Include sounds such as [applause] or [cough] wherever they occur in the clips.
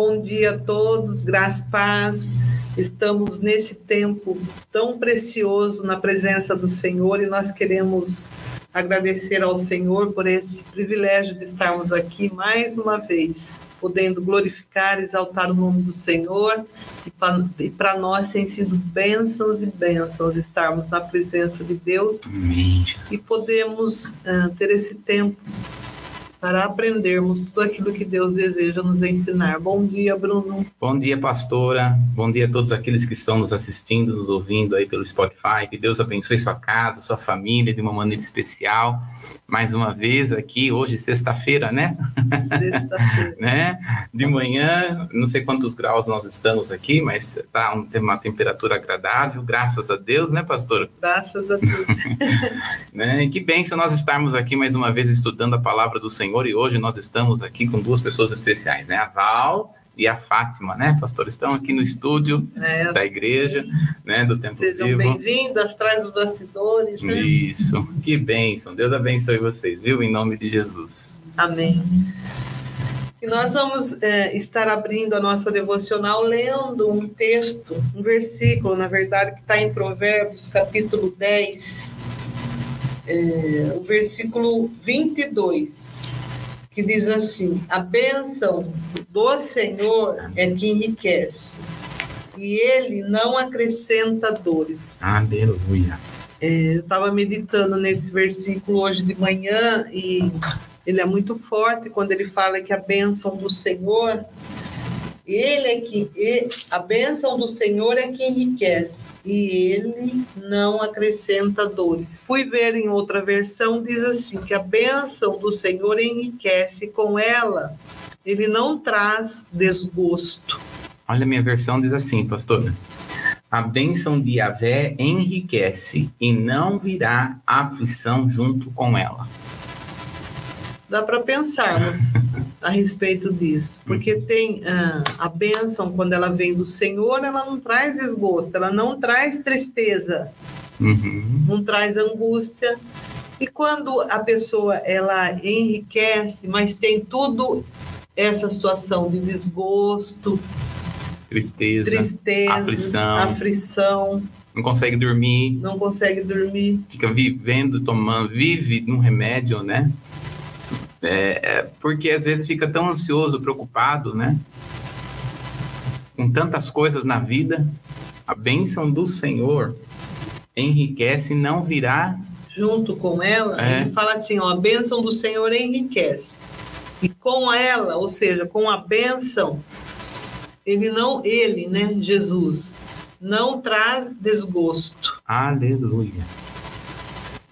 Bom dia a todos, graça e paz. Estamos nesse tempo tão precioso na presença do Senhor e nós queremos agradecer ao Senhor por esse privilégio de estarmos aqui mais uma vez, podendo glorificar, exaltar o nome do Senhor. E para nós tem sido bênçãos e bênçãos estarmos na presença de Deus Amém, e podemos uh, ter esse tempo para aprendermos tudo aquilo que Deus deseja nos ensinar. Bom dia, Bruno. Bom dia, pastora. Bom dia a todos aqueles que estão nos assistindo, nos ouvindo aí pelo Spotify. Que Deus abençoe sua casa, sua família de uma maneira especial mais uma vez aqui, hoje sexta-feira, né? Sexta-feira. [laughs] né? De manhã, não sei quantos graus nós estamos aqui, mas tá um, tem uma temperatura agradável, graças a Deus, né, pastor? Graças a Deus. [laughs] né? E que bênção nós estarmos aqui mais uma vez estudando a palavra do Senhor e hoje nós estamos aqui com duas pessoas especiais, né? A Val e a Fátima, né, pastor? Estão aqui no estúdio é, da igreja, né, do Templo Sejam Vivo. Sejam bem-vindos atrás dos bastidores. Né? Isso, que bênção. Deus abençoe vocês, viu? Em nome de Jesus. Amém. E nós vamos é, estar abrindo a nossa devocional lendo um texto, um versículo, na verdade, que está em Provérbios, capítulo 10, é, o versículo 22 que diz assim: a bênção do Senhor é que enriquece, e ele não acrescenta dores. Aleluia. É, eu estava meditando nesse versículo hoje de manhã e ele é muito forte quando ele fala que a bênção do Senhor ele é que a bênção do Senhor é que enriquece e ele não acrescenta dores. Fui ver em outra versão diz assim que a bênção do Senhor enriquece com ela, ele não traz desgosto. Olha, minha versão diz assim, pastor. A bênção de Yahvé enriquece e não virá aflição junto com ela dá para pensarmos a respeito disso, porque tem uh, a bênção quando ela vem do Senhor, ela não traz desgosto, ela não traz tristeza, uhum. não traz angústia. E quando a pessoa ela enriquece, mas tem tudo essa situação de desgosto, tristeza, tristeza aflição, aflição não consegue dormir, não consegue dormir, fica vivendo, tomando, vive num remédio, né? É, é, porque às vezes fica tão ansioso, preocupado, né? Com tantas coisas na vida, a bênção do Senhor enriquece e não virá junto com ela. É. Ele fala assim: ó, a bênção do Senhor enriquece. E com ela, ou seja, com a bênção, ele não, ele, né, Jesus, não traz desgosto. Aleluia.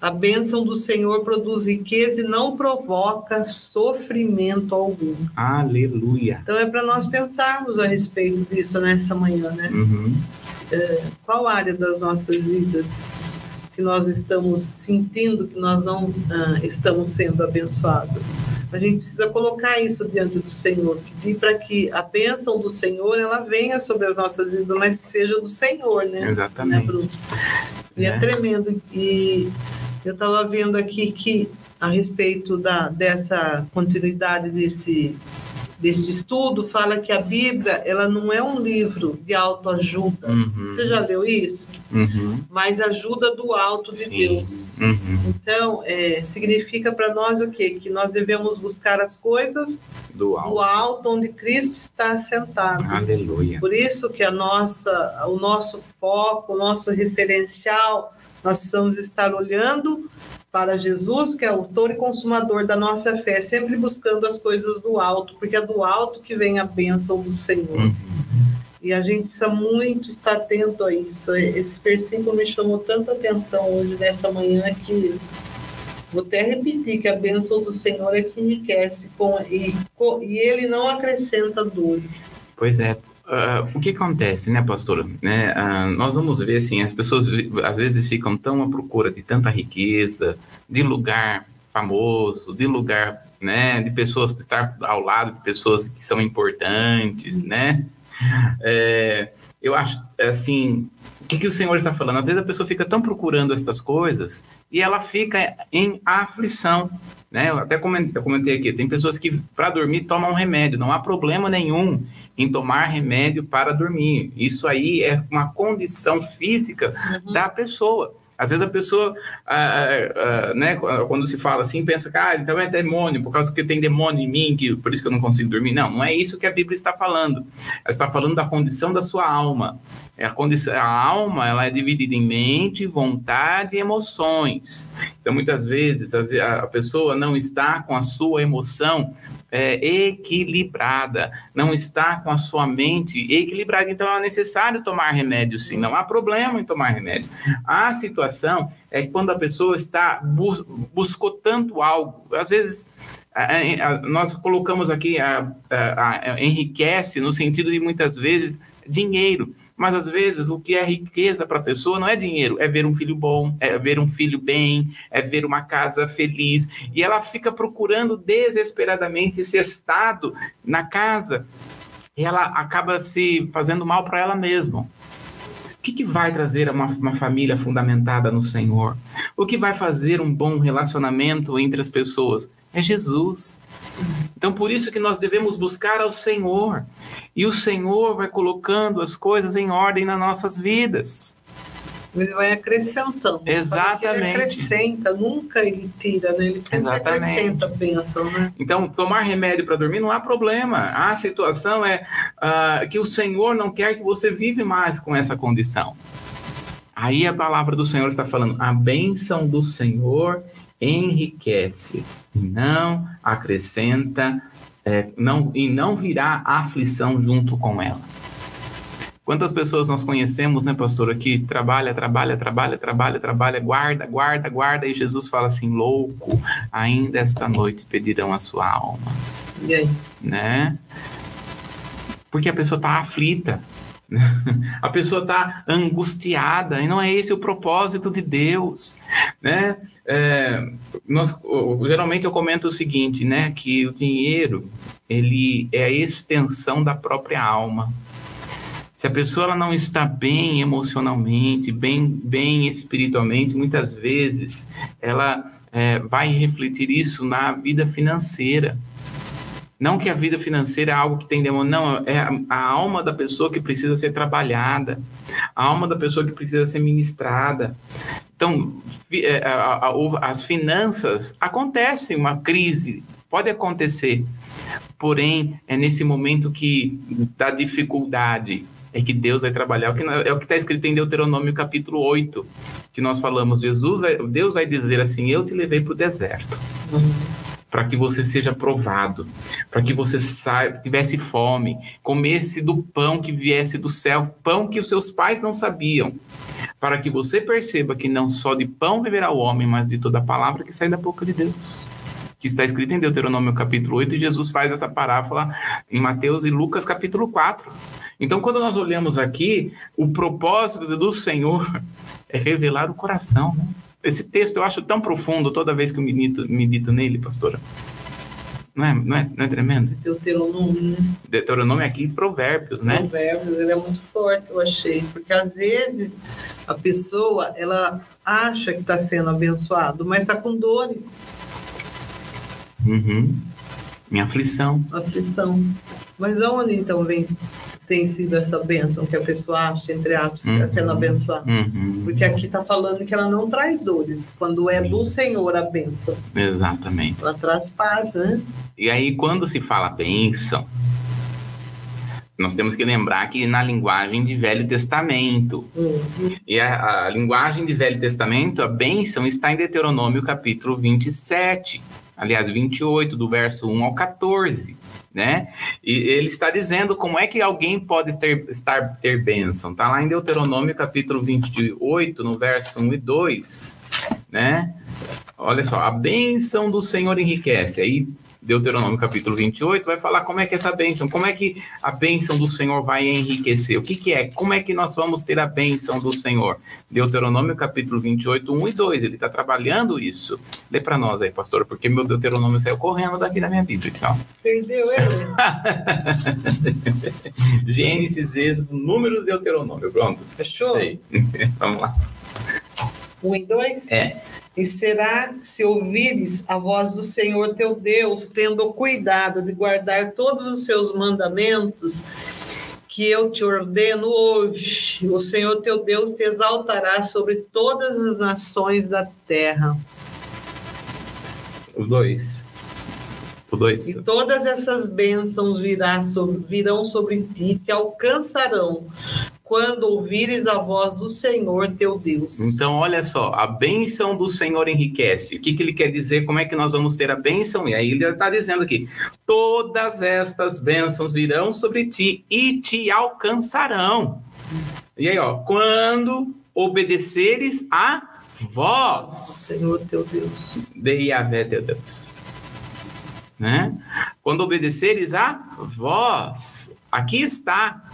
A bênção do Senhor produz riqueza e não provoca sofrimento algum. Aleluia. Então é para nós pensarmos a respeito disso nessa manhã, né? Uhum. É, qual área das nossas vidas que nós estamos sentindo que nós não ah, estamos sendo abençoados? A gente precisa colocar isso diante do Senhor, pedir para que a bênção do Senhor ela venha sobre as nossas vidas, mas que seja do Senhor, né? Exatamente. Né, Bruno? E é, é tremendo. E eu estava vendo aqui que, a respeito da, dessa continuidade desse, desse estudo, fala que a Bíblia ela não é um livro de autoajuda. Uhum. Você já leu isso? Uhum. Mas ajuda do alto de Sim. Deus. Uhum. Então, é, significa para nós o quê? Que nós devemos buscar as coisas do alto. do alto, onde Cristo está assentado. Aleluia. Por isso que a nossa, o nosso foco, o nosso referencial nós precisamos estar olhando para Jesus, que é autor e consumador da nossa fé, sempre buscando as coisas do alto, porque é do alto que vem a bênção do Senhor. Uhum. E a gente precisa muito estar atento a isso. Esse versículo me chamou tanta atenção hoje, nessa manhã, que vou até repetir que a bênção do Senhor é que enriquece com, e, com, e ele não acrescenta dores. Pois é, Uh, o que acontece, né, pastora? Né, uh, nós vamos ver assim, as pessoas às vezes ficam tão à procura de tanta riqueza, de lugar famoso, de lugar, né, de pessoas que estar ao lado de pessoas que são importantes, né? É, eu acho assim, o que, que o Senhor está falando? Às vezes a pessoa fica tão procurando essas coisas e ela fica em aflição, Né? Eu até comentei, eu comentei aqui, tem pessoas que para dormir tomam remédio, não há problema nenhum em tomar remédio para dormir. Isso aí é uma condição física uhum. da pessoa. Às vezes a pessoa, ah, ah, né, quando se fala assim, pensa que ah, então é demônio, por causa que tem demônio em mim, que por isso que eu não consigo dormir. Não, não é isso que a Bíblia está falando. Ela está falando da condição da sua alma. É a, condição, a alma ela é dividida em mente, vontade e emoções. Então, muitas vezes, a, a pessoa não está com a sua emoção é, equilibrada, não está com a sua mente equilibrada. Então, é necessário tomar remédio, sim. Não há problema em tomar remédio. A situação é quando a pessoa está bus buscou tanto algo, às vezes nós colocamos aqui a, a, a, enriquece no sentido de muitas vezes dinheiro. Mas às vezes o que é riqueza para a pessoa não é dinheiro, é ver um filho bom, é ver um filho bem, é ver uma casa feliz. E ela fica procurando desesperadamente esse estado na casa. E ela acaba se fazendo mal para ela mesma. O que, que vai trazer uma, uma família fundamentada no Senhor? O que vai fazer um bom relacionamento entre as pessoas? É Jesus. Então, por isso que nós devemos buscar ao Senhor. E o Senhor vai colocando as coisas em ordem nas nossas vidas. Ele vai acrescentando. Exatamente. Ele acrescenta, nunca ele tira, né? Ele sempre Exatamente. acrescenta a bênção, né? Então, tomar remédio para dormir não há problema. A situação é uh, que o Senhor não quer que você vive mais com essa condição. Aí a palavra do Senhor está falando: a bênção do Senhor enriquece, não acrescenta, é, não, e não virá aflição junto com ela. Quantas pessoas nós conhecemos, né, pastor, que trabalha, trabalha, trabalha, trabalha, trabalha, guarda, guarda, guarda, e Jesus fala assim: louco, ainda esta noite pedirão a sua alma. E aí? Né? Porque a pessoa está aflita, [laughs] a pessoa está angustiada, e não é esse o propósito de Deus, né? É, nós, geralmente eu comento o seguinte, né, que o dinheiro ele é a extensão da própria alma. Se a pessoa não está bem emocionalmente, bem, bem espiritualmente, muitas vezes ela é, vai refletir isso na vida financeira. Não que a vida financeira é algo que tem demônio, não, é a, alma da pessoa que precisa ser trabalhada, a alma da pessoa que precisa ser ministrada. Então, é, as finanças acontecem uma crise, pode acontecer, porém é nesse momento que da dificuldade é que Deus vai trabalhar. É o que está escrito em Deuteronômio capítulo 8, que nós falamos. Jesus, Deus vai dizer assim: Eu te levei para o deserto. Uhum para que você seja provado, para que você tivesse fome, comesse do pão que viesse do céu, pão que os seus pais não sabiam, para que você perceba que não só de pão viverá o homem, mas de toda palavra que sai da boca de Deus. Que está escrito em Deuteronômio capítulo 8, e Jesus faz essa parábola em Mateus e Lucas capítulo 4. Então, quando nós olhamos aqui, o propósito do Senhor [laughs] é revelar o coração, né? Esse texto eu acho tão profundo toda vez que eu medito, medito nele, pastora. Não é, não, é, não é tremendo? Deuteronômio, né? Deuteronômio é aqui Provérbios, né? Provérbios, ele é muito forte, eu achei. Porque às vezes a pessoa, ela acha que está sendo abençoado, mas está com dores. Uhum. Minha aflição. Aflição. Mas aonde então vem tem sido essa bênção que a pessoa acha, entre aspas, está uhum. sendo abençoada. Uhum. Porque aqui está falando que ela não traz dores, quando é do Senhor a bênção. Exatamente. Ela traz paz, né? E aí, quando se fala bênção, nós temos que lembrar que na linguagem de Velho Testamento. Uhum. E a, a linguagem de Velho Testamento, a bênção está em Deuteronômio capítulo 27 aliás, 28, do verso 1 ao 14 né? E ele está dizendo como é que alguém pode ter, estar, ter bênção. Está lá em Deuteronômio capítulo 28, no verso 1 e 2, né? Olha só, a bênção do Senhor enriquece. Aí Deuteronômio capítulo 28, vai falar como é que essa bênção, como é que a bênção do Senhor vai enriquecer. O que, que é? Como é que nós vamos ter a bênção do Senhor? Deuteronômio capítulo 28, 1 e 2. Ele está trabalhando isso. Lê para nós aí, pastor, porque meu Deuteronômio saiu correndo daqui da minha Bíblia. Então. Perdeu ele? [laughs] Gênesis, Êxodo, Números e Deuteronômio. Pronto. Fechou? Sei. [laughs] Vamos lá. 1 e 2? É. E será que se ouvires a voz do Senhor teu Deus, tendo cuidado de guardar todos os seus mandamentos, que eu te ordeno hoje, o Senhor teu Deus te exaltará sobre todas as nações da terra. Os dois. O dois. E todas essas bênçãos virá sobre, virão sobre ti, te alcançarão quando ouvires a voz do Senhor teu Deus. Então, olha só, a bênção do Senhor enriquece. O que, que ele quer dizer? Como é que nós vamos ter a bênção? E aí ele está dizendo aqui: todas estas bênçãos virão sobre ti e te alcançarão. E aí, ó, quando obedeceres a voz, Senhor teu Deus, de Yahvé teu Deus. Né? Quando obedeceres a voz, aqui está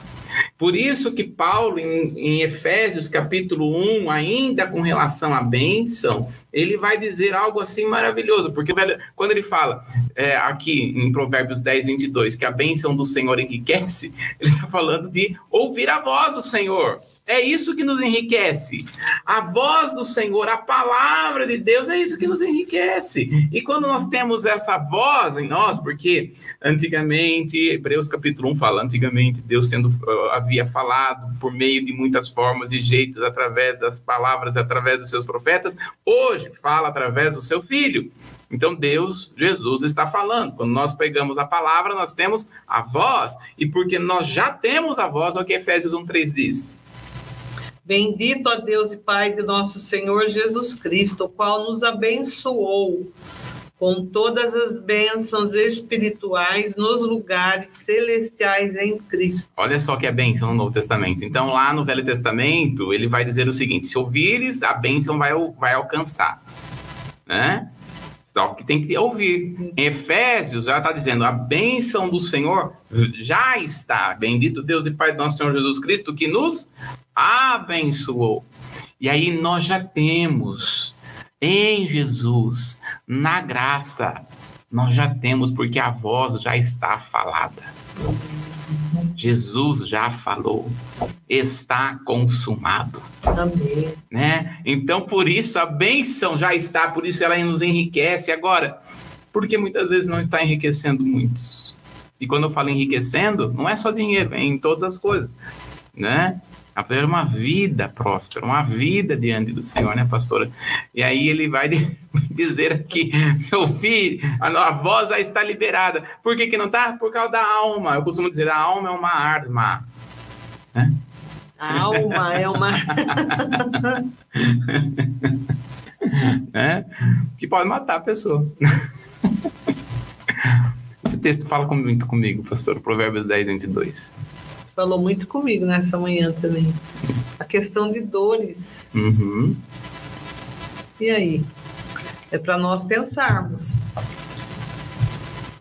por isso que Paulo, em, em, Efésios capítulo 1, ainda com relação à bênção, ele vai dizer algo assim maravilhoso, porque quando ele fala é, aqui em Provérbios 10, 22, que a bênção do Senhor enriquece, [laughs] ele está falando de ouvir a voz do Senhor. É isso que nos enriquece. A voz do Senhor, a palavra de Deus, é isso que nos enriquece. E quando nós temos essa voz em nós, porque antigamente, Hebreus capítulo 1 fala, antigamente Deus sendo, uh, havia falado por meio de muitas formas e jeitos, através das palavras, através dos seus profetas, hoje fala através do seu filho. Então Deus, Jesus está falando. Quando nós pegamos a palavra, nós temos a voz, e porque nós já temos a voz, é o que Efésios 1:3 diz. Bendito a Deus e Pai de nosso Senhor Jesus Cristo, o qual nos abençoou com todas as bênçãos espirituais nos lugares celestiais em Cristo. Olha só que é bênção no Novo Testamento. Então, lá no Velho Testamento, ele vai dizer o seguinte: se ouvires, a bênção vai, vai alcançar. Né? Só que tem que ouvir. Em Efésios já está dizendo: a bênção do Senhor já está. Bendito Deus e Pai do nosso Senhor Jesus Cristo, que nos abençoou. E aí nós já temos em Jesus, na graça, nós já temos, porque a voz já está falada. Jesus já falou, está consumado. Amém. Né? Então, por isso, a bênção já está, por isso ela nos enriquece. Agora, porque muitas vezes não está enriquecendo muitos. E quando eu falo enriquecendo, não é só dinheiro, é em todas as coisas, né? A uma vida próspera, uma vida diante do Senhor, né, pastora? E aí ele vai [laughs] dizer aqui, seu filho, a, voz já está liberada. Por que, que não está? Por causa da alma. Eu costumo dizer, a alma é uma arma. Né? A alma é uma... [laughs] né? Que pode matar a pessoa. [laughs] Esse texto fala muito comigo, pastor, Provérbios 10, 22 falou muito comigo nessa manhã também. A questão de dores. Uhum. E aí? É para nós pensarmos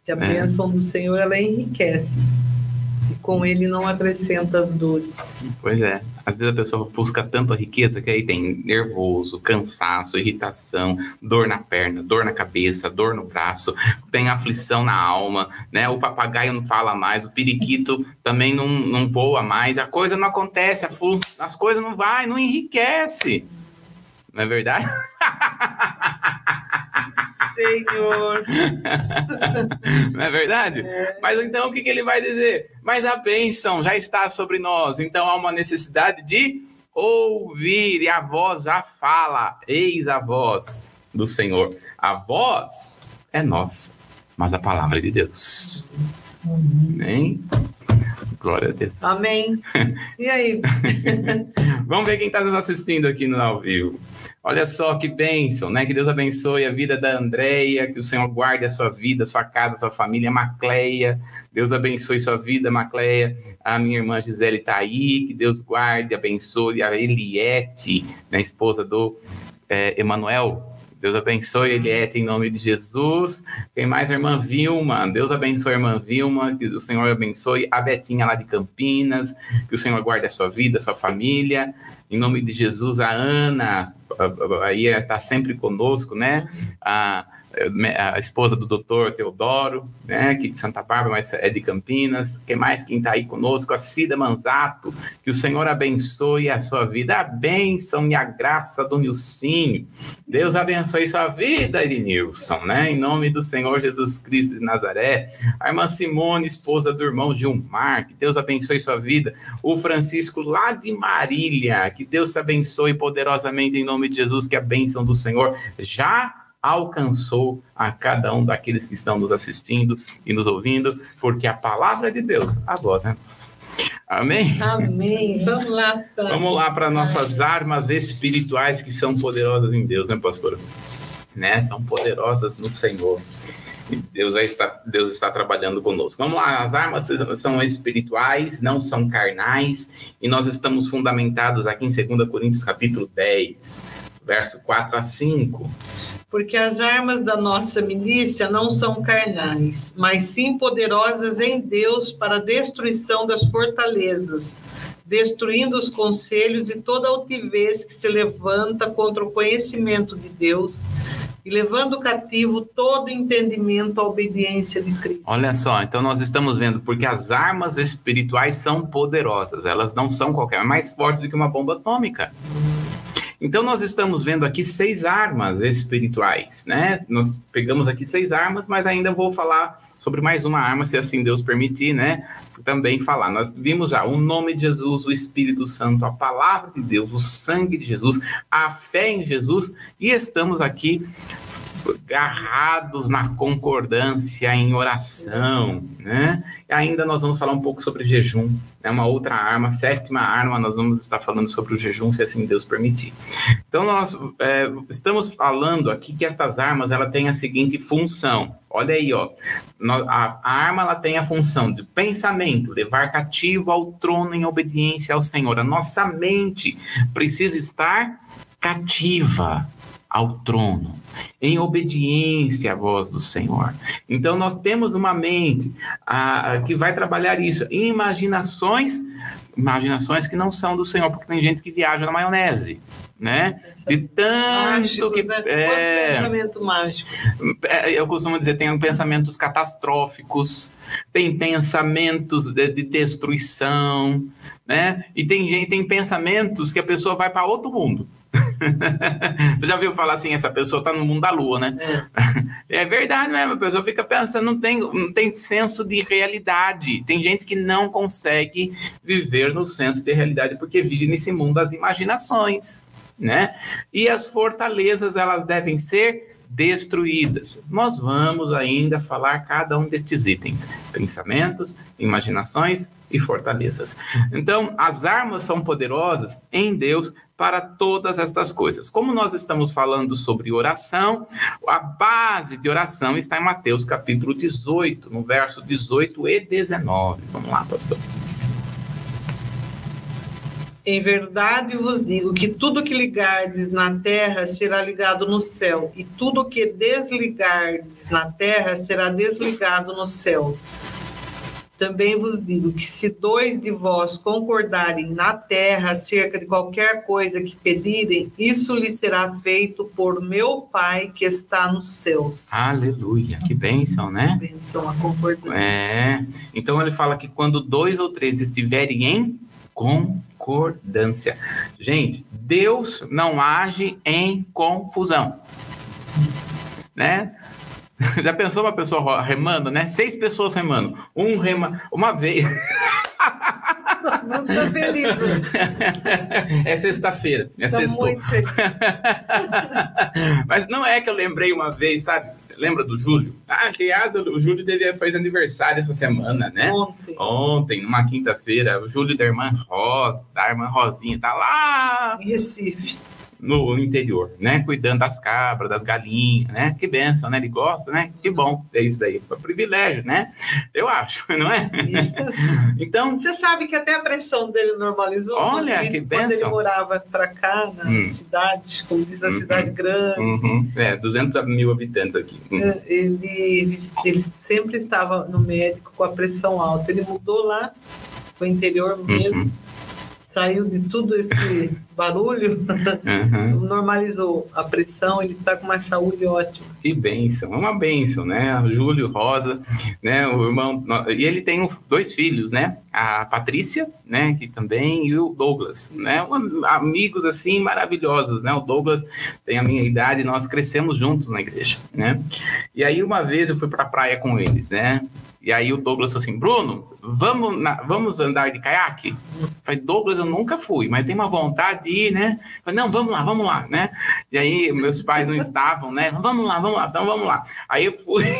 que a é. bênção do Senhor ela enriquece com ele não acrescenta as dores. Pois é. Às vezes a pessoa busca tanto a riqueza que aí tem nervoso, cansaço, irritação, dor na perna, dor na cabeça, dor no braço, tem aflição na alma, né? O papagaio não fala mais, o periquito também não, não voa mais, a coisa não acontece, as coisas não vai, não enriquece. Não é verdade? Senhor. [laughs] Não é verdade? É. Mas então o que, que ele vai dizer? Mas a bênção já está sobre nós, então há uma necessidade de ouvir, e a voz já fala: Eis a voz do Senhor. A voz é nossa, mas a palavra é de Deus. Amém? Glória a Deus. Amém. [laughs] E aí? Vamos ver quem está nos assistindo aqui no ao vivo. Olha só que bênção, né? Que Deus abençoe a vida da Andréia, que o Senhor guarde a sua vida, sua casa, sua família, Macleia. Deus abençoe sua vida, Macleia. A minha irmã Gisele está aí, que Deus guarde, abençoe a Eliette, né, esposa do é, Emanuel. Deus abençoe Eliette em nome de Jesus. Quem mais? Irmã Vilma. Deus abençoe a irmã Vilma. Que o Senhor abençoe a Betinha lá de Campinas. Que o Senhor guarde a sua vida, a sua família. Em nome de Jesus, a Ana, aí está sempre conosco, né? A, a esposa do doutor Teodoro, né, aqui de Santa Bárbara, mas é de Campinas. Quem mais quem está aí conosco? A Cida Manzato. Que o Senhor abençoe a sua vida. A bênção e a graça do Nilcinho. Deus abençoe sua vida, Ednilson, né? Em nome do Senhor Jesus Cristo de Nazaré. A irmã Simone, esposa do irmão Gilmar. Que Deus abençoe sua vida. O Francisco, lá de Marília. Que Deus te abençoe poderosamente em nome de Jesus. Que a bênção do Senhor já alcançou a cada um daqueles que estão nos assistindo e nos ouvindo, porque a palavra de Deus, a voz é nossa. Amém? Amém. Vamos lá. Vamos lá para nossas armas espirituais que são poderosas em Deus, né, pastora? Né? São poderosas no Senhor. Deus está, Deus está trabalhando conosco. Vamos lá, as armas são espirituais, não são carnais, e nós estamos fundamentados aqui em 2 Coríntios capítulo 10, verso 4 a 5 porque as armas da nossa milícia não são carnais, mas sim poderosas em Deus para a destruição das fortalezas, destruindo os conselhos e toda altivez que se levanta contra o conhecimento de Deus e levando cativo todo entendimento à obediência de Cristo. Olha só, então nós estamos vendo porque as armas espirituais são poderosas, elas não são qualquer, mais fortes do que uma bomba atômica. Então, nós estamos vendo aqui seis armas espirituais, né? Nós pegamos aqui seis armas, mas ainda vou falar sobre mais uma arma, se assim Deus permitir, né? Também falar. Nós vimos já o nome de Jesus, o Espírito Santo, a palavra de Deus, o sangue de Jesus, a fé em Jesus, e estamos aqui agarrados na concordância, em oração, né? E ainda nós vamos falar um pouco sobre jejum, é né? uma outra arma, sétima arma, nós vamos estar falando sobre o jejum, se assim Deus permitir. Então, nós é, estamos falando aqui que estas armas, ela tem a seguinte função, olha aí, ó, a, a arma, ela tem a função de pensamento, levar cativo ao trono em obediência ao Senhor, a nossa mente precisa estar cativa, ao trono, em obediência à voz do Senhor. Então, nós temos uma mente a, a, que vai trabalhar isso, imaginações, imaginações que não são do Senhor, porque tem gente que viaja na maionese. Né? De tanto Mágicos, que. Né? É, pensamento mágico. É, eu costumo dizer, tem pensamentos catastróficos, tem pensamentos de, de destruição, né? E tem gente, tem pensamentos que a pessoa vai para outro mundo. [laughs] Você já viu falar assim, essa pessoa está no mundo da lua, né? É, [laughs] é verdade mesmo, a pessoa fica pensando, não tem, não tem senso de realidade. Tem gente que não consegue viver no senso de realidade porque vive nesse mundo das imaginações, né? E as fortalezas, elas devem ser destruídas. Nós vamos ainda falar cada um destes itens: pensamentos, imaginações e fortalezas. Então, as armas são poderosas em Deus para todas estas coisas. Como nós estamos falando sobre oração, a base de oração está em Mateus capítulo 18, no verso 18 e 19. Vamos lá, pastor. Em verdade vos digo que tudo que ligardes na terra será ligado no céu, e tudo que desligardes na terra será desligado no céu. Também vos digo que se dois de vós concordarem na terra acerca de qualquer coisa que pedirem, isso lhe será feito por meu Pai que está nos céus. Aleluia, que bênção, né? Que bênção, a concordância. É, então ele fala que quando dois ou três estiverem em concordância. Gente, Deus não age em confusão. Né? [laughs] Já pensou uma pessoa remando, né? Seis pessoas remando. Um rema uma vez. Não tô feliz. [laughs] É sexta-feira. É sexta. [laughs] Mas não é que eu lembrei uma vez, sabe? Lembra do Júlio? Ah, aliás, o Júlio devia fez aniversário essa semana, né? Ontem. Ontem, numa quinta-feira. O Júlio da irmã Rosa, da irmã Rosinha, tá lá. Em Recife no interior, né? Cuidando das cabras, das galinhas, né? Que benção, né? Ele gosta, né? Que bom, é isso daí. Foi um privilégio, né? Eu acho, [laughs] não é? Isso. então. Você sabe que até a pressão dele normalizou. Olha, que benção. Quando ele morava para cá, na hum. cidade, como diz a uhum. cidade grande. Uhum. É, 200 mil habitantes aqui. Hum. É, ele, ele sempre estava no médico com a pressão alta. Ele mudou lá, foi interior mesmo. Uhum saiu de tudo esse [laughs] barulho, uhum. [laughs] normalizou a pressão, ele está com uma saúde ótima. Que bênção, é uma bênção, né? Júlio Rosa, né? O irmão, e ele tem dois filhos, né? A Patrícia, né? Que também, e o Douglas, né? Amigos assim maravilhosos, né? O Douglas tem a minha idade, nós crescemos juntos na igreja, né? E aí uma vez eu fui para a praia com eles, né? E aí o Douglas falou assim, Bruno, vamos, na, vamos andar de caiaque? Falei, Douglas, eu nunca fui, mas tem uma vontade de ir, né? Falei, não, vamos lá, vamos lá, né? E aí meus pais não estavam, né? Vamos lá, vamos lá, então vamos lá. Aí eu fui... [laughs]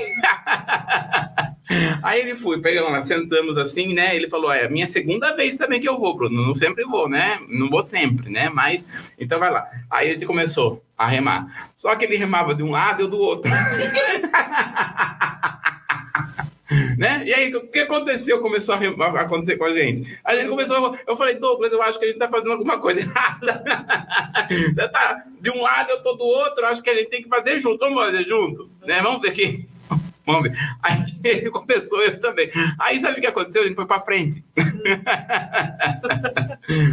Aí ele foi, pegamos lá, sentamos assim, né? Ele falou: é minha segunda vez também que eu vou, Bruno. Não sempre vou, né? Não vou sempre, né? Mas, então vai lá. Aí ele começou a remar. Só que ele remava de um lado e eu do outro. [laughs] né? E aí, o que aconteceu? Começou a acontecer com a gente. A gente começou, eu falei, Douglas, eu acho que a gente tá fazendo alguma coisa [laughs] errada. Você tá de um lado, eu tô do outro, acho que a gente tem que fazer junto. Vamos fazer junto? Né? Vamos ver aqui. [laughs] Vamos ver. Aí [laughs] ele começou, eu também. Aí sabe o que aconteceu? A gente foi para frente.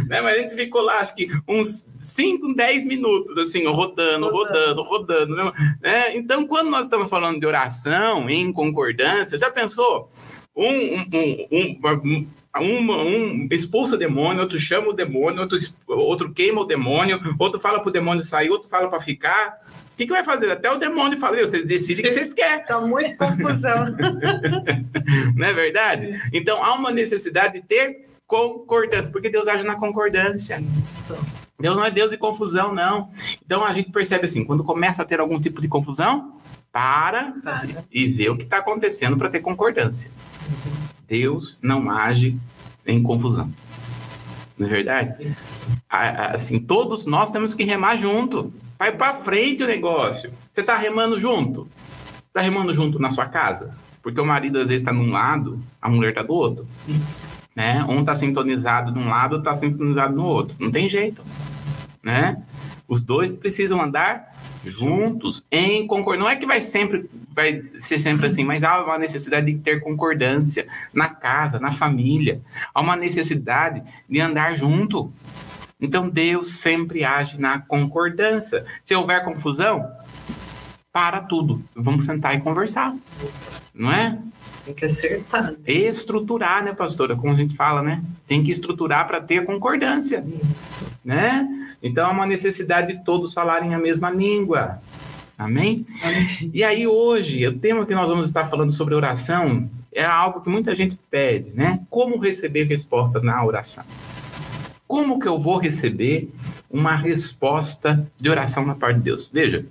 Né? Mas a gente ficou lá, acho que uns 5, 10 minutos, assim, rodando, rodando, rodando. Né? né? Então, quando nós estamos falando de oração em concordância, já pensou? Um, um, um, um um, um expulsa o demônio, outro chama o demônio, outro, outro queima o demônio, outro fala para o demônio sair, outro fala para ficar que, que vai fazer? Até o demônio fala, vocês decidem o que vocês querem. Está muito confusão. [laughs] não é verdade? Então, há uma necessidade de ter concordância, porque Deus age na concordância. Isso. Deus não é Deus de confusão, não. Então, a gente percebe assim, quando começa a ter algum tipo de confusão, para, para. e vê o que está acontecendo para ter concordância. Deus não age em confusão. Não é verdade? Assim, todos nós temos que remar junto. Vai para frente o negócio. Você está remando junto? Está remando junto na sua casa? Porque o marido às vezes está num lado, a mulher está do outro. Isso. Né? Um está sintonizado de um lado, está sintonizado no outro. Não tem jeito. Né? Os dois precisam andar juntos em concordância. Não é que vai sempre vai ser sempre assim, mas há uma necessidade de ter concordância na casa, na família. Há uma necessidade de andar junto. Então Deus sempre age na concordância. Se houver confusão, para tudo. Vamos sentar e conversar. Não é? Tem que acertar. Estruturar, né, pastora? Como a gente fala, né? Tem que estruturar para ter concordância. Isso. Né? Então há uma necessidade de todos falarem a mesma língua. Amém? Amém? E aí hoje, o tema que nós vamos estar falando sobre oração é algo que muita gente pede, né? Como receber resposta na oração? Como que eu vou receber uma resposta de oração na parte de Deus? Veja,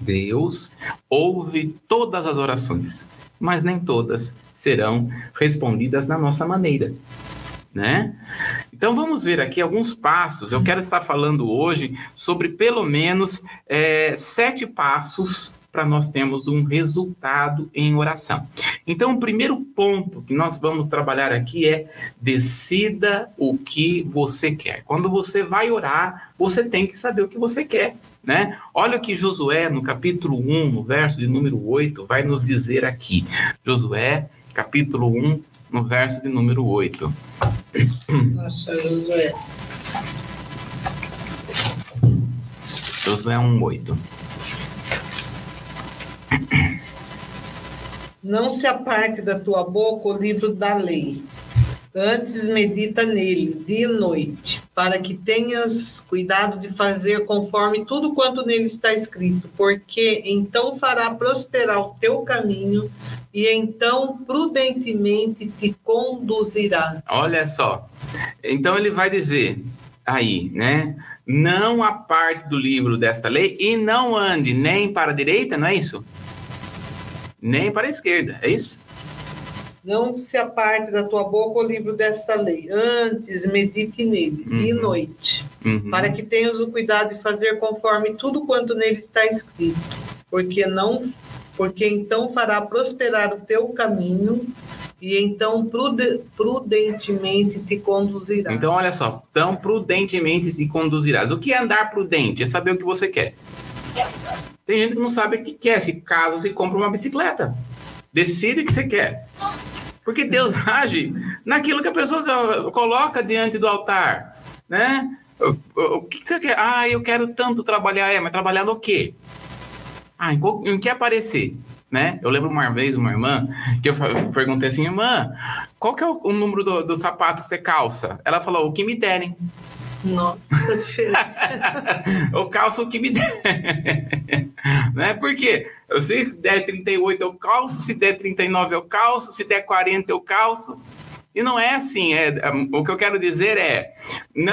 Deus ouve todas as orações, mas nem todas serão respondidas da nossa maneira, né? Então vamos ver aqui alguns passos. Eu quero estar falando hoje sobre pelo menos é, sete passos para nós termos um resultado em oração. Então, o primeiro ponto que nós vamos trabalhar aqui é decida o que você quer. Quando você vai orar, você tem que saber o que você quer. Né? Olha o que Josué, no capítulo 1, no verso de número 8, vai nos dizer aqui. Josué, capítulo 1, no verso de número 8. Nossa, Josué. Josué 1, 8. Não se aparte da tua boca o livro da lei. Antes medita nele, dia e noite, para que tenhas cuidado de fazer conforme tudo quanto nele está escrito, porque então fará prosperar o teu caminho e então prudentemente te conduzirá. Olha só. Então ele vai dizer aí, né? Não aparte do livro desta lei e não ande nem para a direita, não é isso? Nem para a esquerda, é isso? Não se aparte da tua boca o livro dessa lei, antes medite nele, uhum. dia e noite, uhum. para que tenhas o cuidado de fazer conforme tudo quanto nele está escrito, porque não porque então fará prosperar o teu caminho e então prudentemente te conduzirás. Então, olha só, tão prudentemente se conduzirás. O que é andar prudente? É saber o que você quer. Tem gente que não sabe o que quer. Se caso, se compra uma bicicleta. Decide o que você quer. Porque Deus [laughs] age naquilo que a pessoa coloca diante do altar, né? O, que você quer? Ah, eu quero tanto trabalhar. É, mas trabalhar no quê? Ah, em, que aparecer? Né? Eu lembro uma vez uma irmã que eu perguntei assim, irmã, qual que é o, o número do, do sapato que você calça? Ela falou, o que me derem. Nossa, diferente. [laughs] eu calço o que me der. [laughs] né? Porque se der 38 eu calço, se der 39 eu calço, se der 40 eu calço. E não é assim. É, é, o que eu quero dizer é: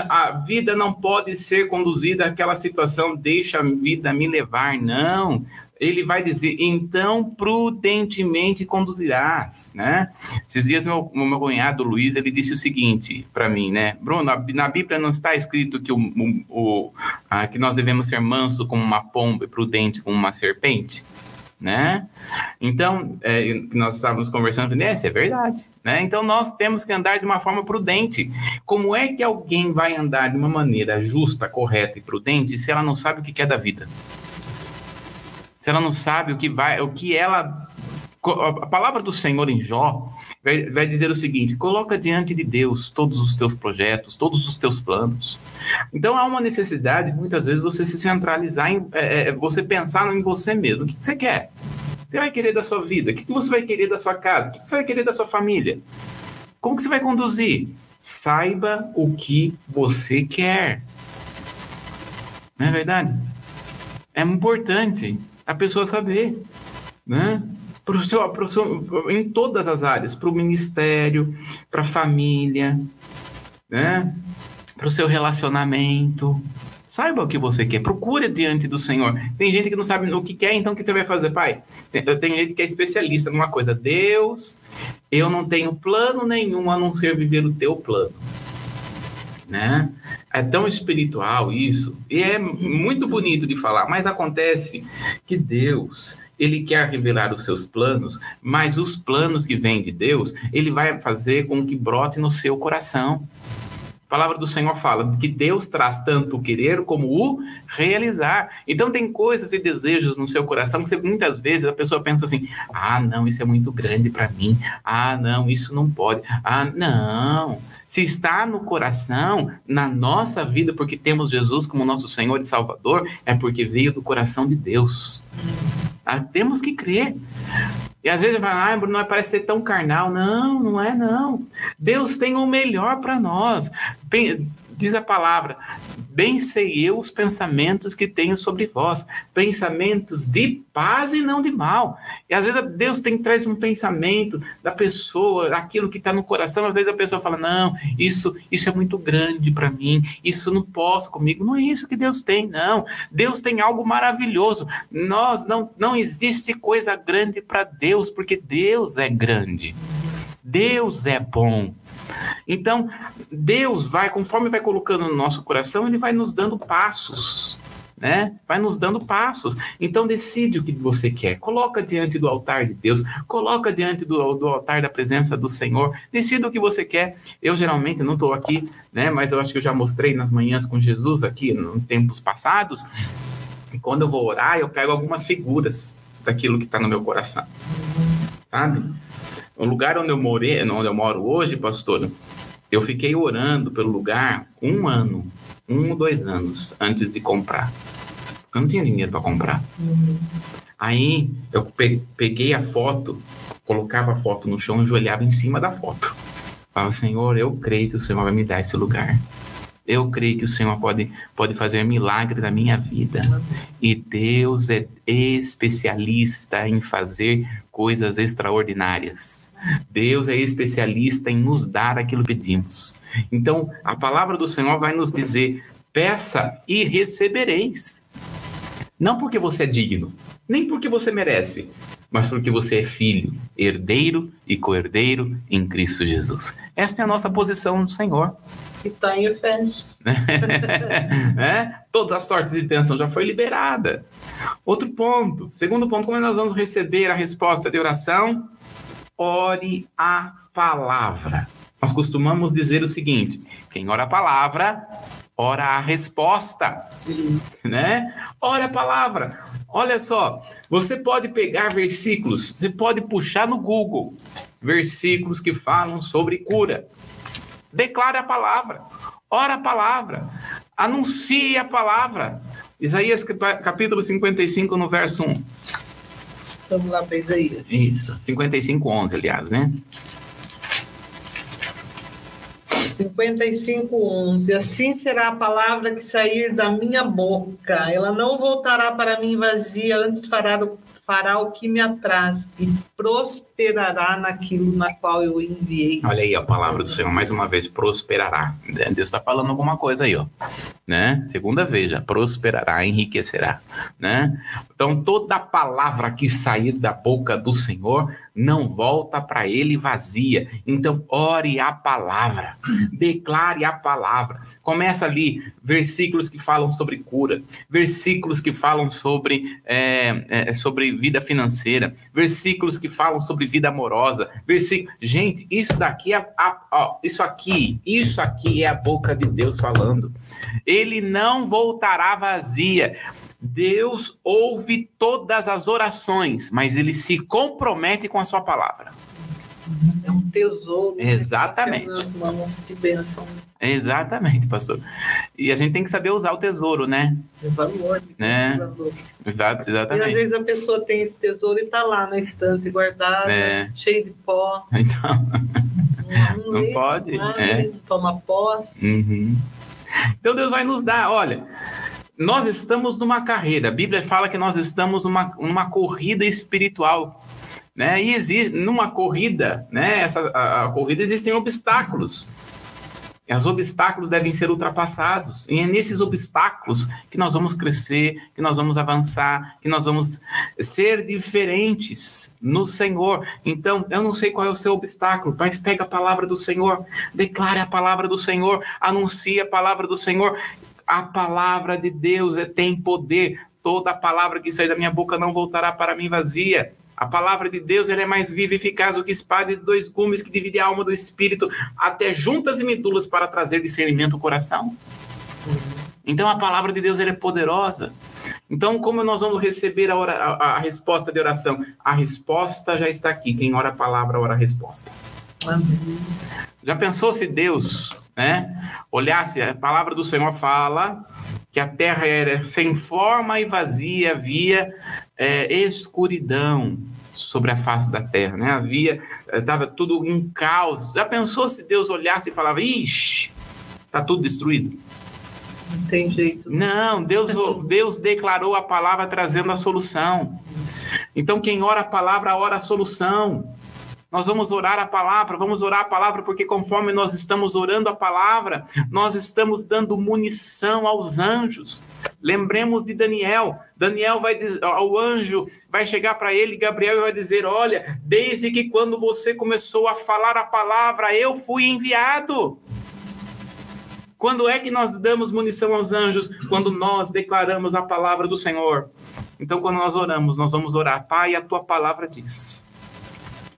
a vida não pode ser conduzida àquela situação, deixa a vida me levar. Não ele vai dizer, então prudentemente conduzirás, né? Esses dias meu, meu cunhado Luiz, ele disse o seguinte para mim, né? Bruno, na Bíblia não está escrito que, o, o, o a, que nós devemos ser manso como uma pomba e prudente como uma serpente? Né? Então, é, nós estávamos conversando, né? Isso é verdade, né? Então, nós temos que andar de uma forma prudente. Como é que alguém vai andar de uma maneira justa, correta e prudente se ela não sabe o que é da vida? Se ela não sabe o que vai, o que ela. A palavra do Senhor em Jó vai, vai dizer o seguinte: coloca diante de Deus todos os teus projetos, todos os teus planos. Então há uma necessidade, muitas vezes, você se centralizar em é, é você pensar em você mesmo. O que você quer? Você vai querer da sua vida? O que você vai querer da sua casa? O que você vai querer da sua família? Como que você vai conduzir? Saiba o que você quer. Não é verdade? É importante a pessoa saber, né? Pro seu, pro seu, em todas as áreas, para o ministério, para a família, né? Para o seu relacionamento. Saiba o que você quer, procure diante do Senhor. Tem gente que não sabe o que quer, então o que você vai fazer, pai? Eu tenho gente que é especialista numa coisa. Deus, eu não tenho plano nenhum a não ser viver o teu plano né? É tão espiritual isso, e é muito bonito de falar, mas acontece que Deus, ele quer revelar os seus planos, mas os planos que vêm de Deus, ele vai fazer com que brote no seu coração. A palavra do Senhor fala que Deus traz tanto o querer como o realizar. Então tem coisas e desejos no seu coração que muitas vezes a pessoa pensa assim: "Ah, não, isso é muito grande para mim. Ah, não, isso não pode. Ah, não. Se está no coração, na nossa vida, porque temos Jesus como nosso Senhor e Salvador, é porque veio do coração de Deus. Ah, temos que crer. E às vezes vai, ah, Bruno, parece ser tão carnal. Não, não é não. Deus tem o melhor para nós. Diz a palavra: Bem sei eu os pensamentos que tenho sobre vós, pensamentos de paz e não de mal. E às vezes Deus tem traz um pensamento da pessoa, aquilo que está no coração. Às vezes a pessoa fala: não, isso isso é muito grande para mim, isso não posso comigo. Não é isso que Deus tem, não. Deus tem algo maravilhoso. Nós não não existe coisa grande para Deus, porque Deus é grande. Deus é bom. Então, Deus vai, conforme vai colocando no nosso coração, ele vai nos dando passos. Né? Vai nos dando passos. Então decide o que você quer. Coloca diante do altar de Deus, coloca diante do, do altar da presença do Senhor. Decida o que você quer. Eu geralmente não estou aqui, né? Mas eu acho que eu já mostrei nas manhãs com Jesus aqui, em tempos passados. E quando eu vou orar, eu pego algumas figuras daquilo que está no meu coração, sabe? O lugar onde eu morei, onde eu moro hoje, pastor, eu fiquei orando pelo lugar um ano, um ou dois anos antes de comprar. Porque eu não tinha dinheiro para comprar. Uhum. Aí eu peguei a foto, colocava a foto no chão e ajoelhava em cima da foto. Falava, Senhor, eu creio que o Senhor vai me dar esse lugar. Eu creio que o Senhor pode, pode fazer milagre na minha vida. E Deus é especialista em fazer coisas extraordinárias. Deus é especialista em nos dar aquilo que pedimos. Então, a palavra do Senhor vai nos dizer: peça e recebereis. Não porque você é digno, nem porque você merece, mas porque você é filho, herdeiro e co-herdeiro em Cristo Jesus. Esta é a nossa posição no Senhor que está em Efésios. [laughs] né? Todas as sortes de bênção já foi liberada. Outro ponto, segundo ponto, como nós vamos receber a resposta de oração? Ore a palavra. Nós costumamos dizer o seguinte: quem ora a palavra, ora a resposta, né? Ora a palavra. Olha só, você pode pegar versículos, você pode puxar no Google versículos que falam sobre cura. Declare a palavra, ora a palavra, anuncie a palavra. Isaías capítulo 55, no verso 1. Vamos lá para Isaías. Isso, 55, 11, aliás, né? 55, 11. Assim será a palavra que sair da minha boca. Ela não voltará para mim vazia, antes fará o fará o que me apraz e prosperará naquilo na qual eu enviei. Olha aí a palavra do Senhor, mais uma vez, prosperará. Deus está falando alguma coisa aí, ó. Né? Segunda vez, já, prosperará, enriquecerá. Né? Então, toda palavra que sair da boca do Senhor não volta para ele vazia. Então, ore a palavra, declare a palavra. Começa ali versículos que falam sobre cura, versículos que falam sobre, é, é, sobre vida financeira, versículos que falam sobre vida amorosa, versículo. Gente, isso daqui é a, ó, isso aqui, isso aqui é a boca de Deus falando. Ele não voltará vazia. Deus ouve todas as orações, mas ele se compromete com a sua palavra. É um tesouro. Né, Exatamente. Nas mãos, que bênção. Exatamente, pastor. E a gente tem que saber usar o tesouro, né? É valor. Né? valor. Exatamente. E às vezes a pessoa tem esse tesouro e está lá na estante guardada, é. cheio de pó. [laughs] Então. Não, não pode. Não, é. não toma posse. Uhum. Então Deus vai nos dar, olha. Nós estamos numa carreira. A Bíblia fala que nós estamos numa, numa corrida espiritual. Né? E existe, numa corrida, né? Essa, a, a corrida existem obstáculos. E os obstáculos devem ser ultrapassados. E é nesses obstáculos que nós vamos crescer, que nós vamos avançar, que nós vamos ser diferentes no Senhor. Então, eu não sei qual é o seu obstáculo, mas pega a palavra do Senhor, declare a palavra do Senhor, anuncie a palavra do Senhor. A palavra de Deus é, tem poder. Toda palavra que sair da minha boca não voltará para mim vazia. A palavra de Deus é mais viva e eficaz do que espada de dois gumes que divide a alma do espírito, até juntas e medulas para trazer discernimento ao coração. Então a palavra de Deus é poderosa. Então, como nós vamos receber a, ora, a, a, resposta de oração? A resposta já está aqui. Quem ora a palavra, ora a resposta. Amém. Já pensou se Deus né, olhasse, a palavra do Senhor fala que a terra era sem forma e vazia, havia é, escuridão sobre a face da terra, né? Havia, estava é, tudo em caos. Já pensou se Deus olhasse e falava, ixi, está tudo destruído? Não tem jeito. Não, Deus, [laughs] Deus declarou a palavra trazendo a solução. Então, quem ora a palavra, ora a solução. Nós vamos orar a palavra, vamos orar a palavra, porque conforme nós estamos orando a palavra, nós estamos dando munição aos anjos. Lembremos de Daniel. Daniel vai ao anjo, vai chegar para ele, Gabriel, vai dizer: Olha, desde que quando você começou a falar a palavra, eu fui enviado. Quando é que nós damos munição aos anjos? Quando nós declaramos a palavra do Senhor. Então, quando nós oramos, nós vamos orar, Pai, a tua palavra diz.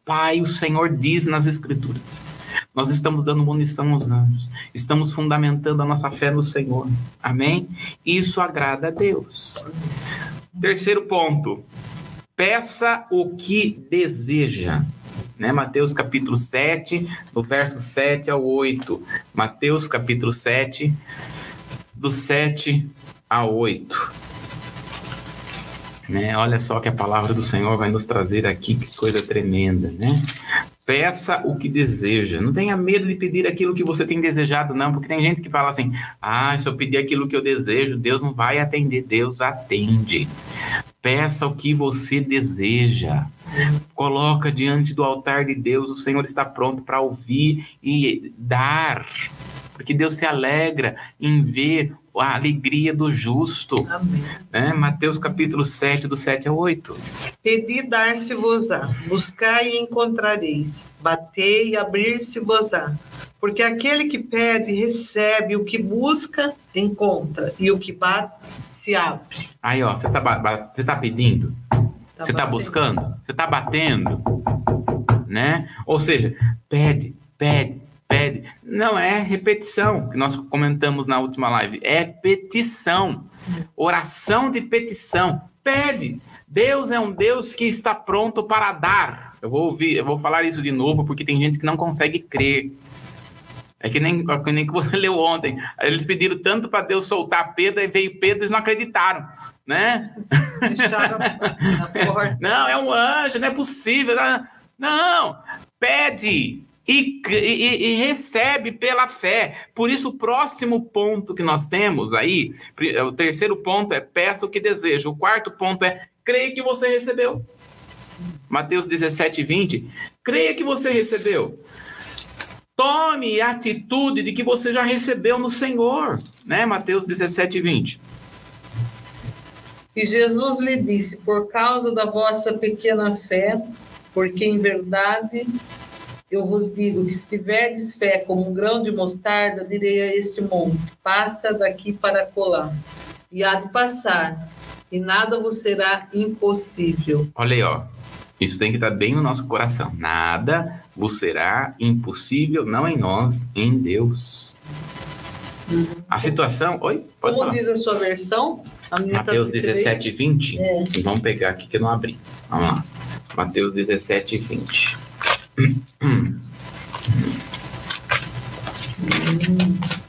Pai, o Senhor diz nas Escrituras. Nós estamos dando munição aos anjos, estamos fundamentando a nossa fé no Senhor. Amém? Isso agrada a Deus. Terceiro ponto. Peça o que deseja. Né? Mateus capítulo 7, do verso 7 ao 8. Mateus capítulo 7, do 7 a 8. Né? Olha só que a palavra do Senhor vai nos trazer aqui, que coisa tremenda, né? Peça o que deseja. Não tenha medo de pedir aquilo que você tem desejado, não, porque tem gente que fala assim: ah, se eu pedir aquilo que eu desejo, Deus não vai atender. Deus atende. Peça o que você deseja. Coloca diante do altar de Deus, o Senhor está pronto para ouvir e dar. Porque Deus se alegra em ver a alegria do justo. Amém. Né? Mateus capítulo 7, do 7 ao 8. Pedi dar-se-vos-á, buscai e encontrareis, batei e abrir-se-vos-á. Porque aquele que pede, recebe, o que busca, encontra, e o que bate, se abre. Aí, ó, você está você tá pedindo? Tá você está buscando? Você está batendo? Né? Ou seja, pede, pede, pede. Não é repetição, que nós comentamos na última live. É petição. Oração de petição. Pede. Deus é um Deus que está pronto para dar. Eu vou ouvir, eu vou falar isso de novo, porque tem gente que não consegue crer. É que nem, que nem que você [laughs] leu ontem. Eles pediram tanto para Deus soltar Pedro, e veio Pedro, eles não acreditaram, né? Fecharam a porta. [laughs] Não, é um anjo, não é possível. Não, pede e, e, e, recebe pela fé. Por isso, o próximo ponto que nós temos aí, o terceiro ponto é peça o que deseja. O quarto ponto é creia que você recebeu. Mateus 17, 20. Creia que você recebeu. Tome a atitude de que você já recebeu no Senhor. Né? Mateus 17, 20. E Jesus lhe disse: Por causa da vossa pequena fé, porque em verdade eu vos digo que se tiverdes fé como um grão de mostarda, direi a este monte: passa daqui para colar, e há de passar, e nada vos será impossível. Olha aí, ó. Isso tem que estar bem no nosso coração. Nada vos será impossível, não em nós, em Deus. Uhum. A situação. Oi? Pode Como falar. diz a sua versão? A Mateus 17, 20. É. Vamos pegar aqui que eu não abri. Vamos lá. Mateus 17, 20.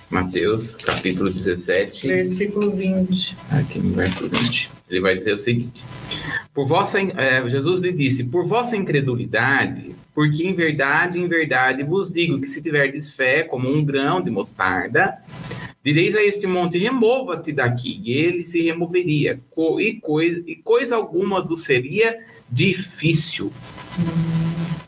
Mateus, capítulo 17. Versículo 20. Aqui no verso 20. Ele vai dizer o seguinte: Por vossa, é, Jesus lhe disse: Por vossa incredulidade, porque em verdade, em verdade vos digo que se tiverdes fé como um grão de mostarda, direis a este monte: remova-te daqui, e ele se removeria, e coisa, e coisa alguma vos seria difícil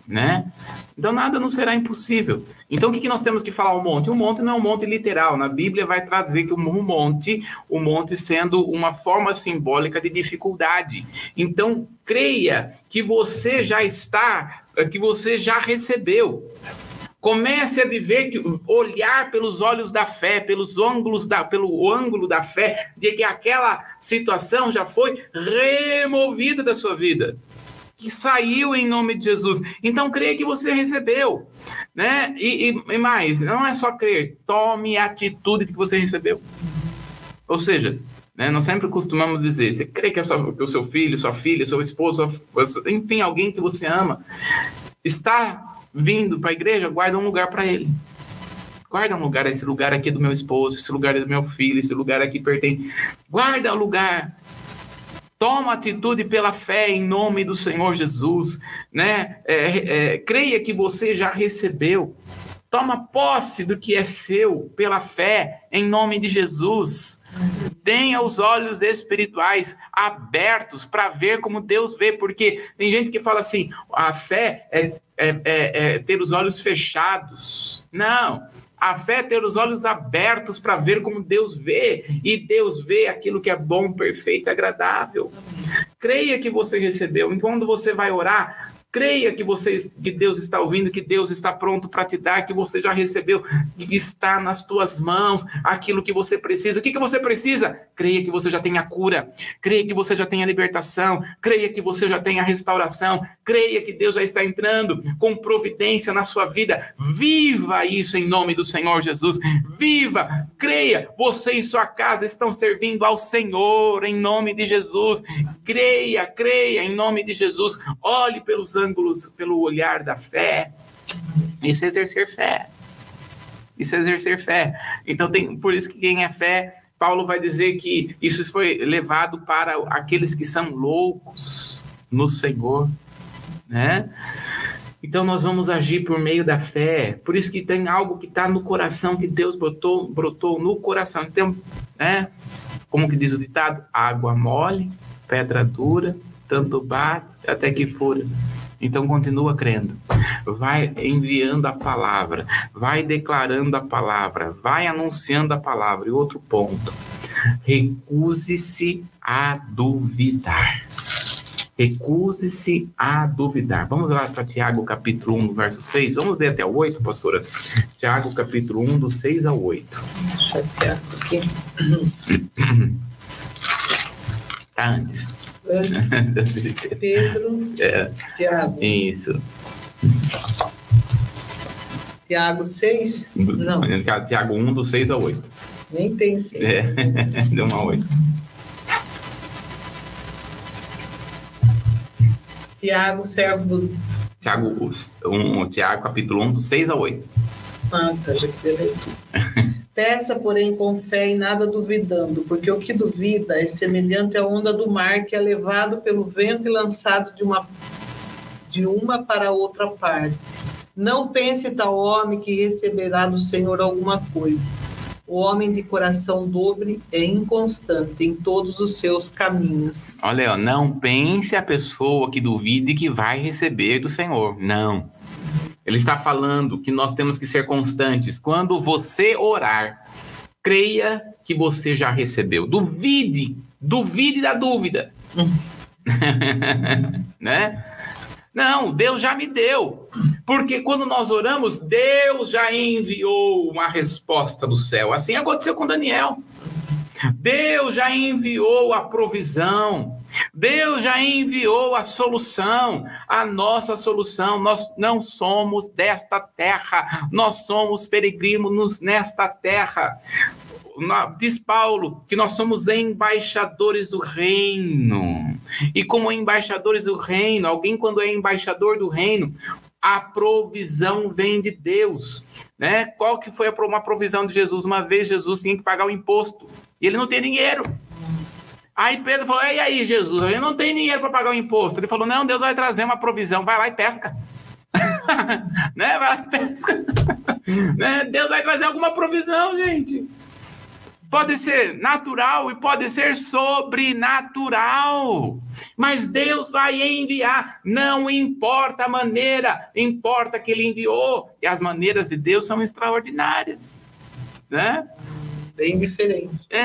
né? Então nada não será impossível. Então o que, que nós temos que falar o monte? O monte não é um monte literal. Na Bíblia vai trazer que o monte, o monte sendo uma forma simbólica de dificuldade. Então creia que você já está, que você já recebeu. Comece a viver, olhar pelos olhos da fé, pelos ângulos da, pelo ângulo da fé, de que aquela situação já foi removida da sua vida que saiu em nome de Jesus. Então, creia que você recebeu, né? E, e, e, mais, não é só crer, tome a atitude que você recebeu. Ou seja, né, nós sempre costumamos dizer, você crê que, é que o seu filho, sua filha, seu esposo, enfim, alguém que você ama, está vindo para a igreja, guarda um lugar para ele. Guarda um lugar, esse lugar aqui é do meu esposo, esse lugar é do meu filho, esse lugar aqui pertence. Guarda o lugar Toma atitude pela fé em nome do Senhor Jesus, né? É, é, creia que você já recebeu. Toma posse do que é seu pela fé em nome de Jesus. Tenha os olhos espirituais abertos para ver como Deus vê, porque tem gente que fala assim: a fé é, é, é, é ter os olhos fechados. Não. A fé é ter os olhos abertos para ver como Deus vê, e Deus vê aquilo que é bom, perfeito e agradável. Creia que você recebeu. Enquanto você vai orar, Creia que, você, que Deus está ouvindo, que Deus está pronto para te dar, que você já recebeu, que está nas tuas mãos aquilo que você precisa. O que, que você precisa? Creia que você já tem a cura, creia que você já tem a libertação, creia que você já tem a restauração, creia que Deus já está entrando com providência na sua vida. Viva isso em nome do Senhor Jesus. Viva, creia, você e sua casa estão servindo ao Senhor em nome de Jesus. Creia, creia em nome de Jesus. Olhe pelos ângulos, pelo olhar da fé. Isso é exercer fé. Isso é exercer fé. Então, tem, por isso que quem é fé, Paulo vai dizer que isso foi levado para aqueles que são loucos no Senhor, né? Então nós vamos agir por meio da fé. Por isso que tem algo que está no coração que Deus botou, brotou no coração. Então, né? Como que diz o ditado? Água mole, pedra dura, tanto bate até que fura. Então continua crendo. Vai enviando a palavra, vai declarando a palavra, vai anunciando a palavra. E outro ponto: recuse-se a duvidar. Recuse-se a duvidar. Vamos lá para Tiago capítulo 1, verso 6. Vamos ler até o 8, pastora? Tiago capítulo 1, do 6 ao 8. Deixa eu aqui. [clears throat] Tá antes. [laughs] Pedro, é. Tiago. Isso. Tiago 6? Não. Tiago 1, do 6 ao 8. Nem tem 6. [laughs] É, deu uma 8. Tiago, servo do, Tiago, um, Tiago capítulo 1, do 6 a 8. Ah, tá, já que [laughs] Peça, porém, com fé e nada duvidando, porque o que duvida é semelhante à onda do mar que é levado pelo vento e lançado de uma, de uma para outra parte. Não pense tal homem que receberá do Senhor alguma coisa. O homem de coração dobre é inconstante em todos os seus caminhos. Olha, não pense a pessoa que duvide que vai receber do Senhor. Não. Ele está falando que nós temos que ser constantes. Quando você orar, creia que você já recebeu. Duvide, duvide da dúvida. [laughs] né? Não, Deus já me deu. Porque quando nós oramos, Deus já enviou uma resposta do céu. Assim aconteceu com Daniel. Deus já enviou a provisão. Deus já enviou a solução, a nossa solução. Nós não somos desta terra, nós somos peregrinos nesta terra diz Paulo que nós somos embaixadores do reino. E como embaixadores do reino, alguém quando é embaixador do reino, a provisão vem de Deus, né? Qual que foi uma provisão de Jesus? Uma vez Jesus tinha que pagar o imposto e ele não tem dinheiro. Aí Pedro falou: E aí, Jesus, eu não tenho dinheiro para pagar o imposto. Ele falou: Não, Deus vai trazer uma provisão, vai lá e pesca. [laughs] né? Vai lá e pesca. [laughs] né? Deus vai trazer alguma provisão, gente. Pode ser natural e pode ser sobrenatural. Mas Deus vai enviar. Não importa a maneira, importa que Ele enviou. E as maneiras de Deus são extraordinárias. Né? Bem diferente. É.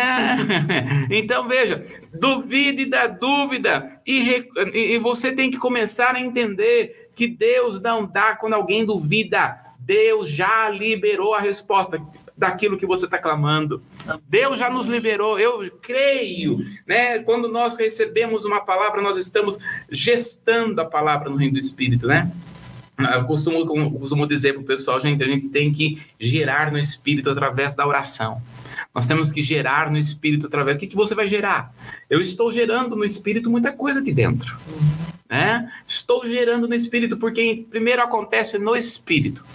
[laughs] Então, veja, duvide da dúvida. E, e você tem que começar a entender que Deus não dá quando alguém duvida. Deus já liberou a resposta daquilo que você está clamando. Deus já nos liberou, eu creio, né? Quando nós recebemos uma palavra, nós estamos gestando a palavra no reino do Espírito, né? Eu costumo, costumo dizer para o pessoal, gente, a gente tem que gerar no Espírito através da oração. Nós temos que gerar no Espírito através. O que, que você vai gerar? Eu estou gerando no Espírito muita coisa aqui dentro. Né? Estou gerando no Espírito, porque primeiro acontece no Espírito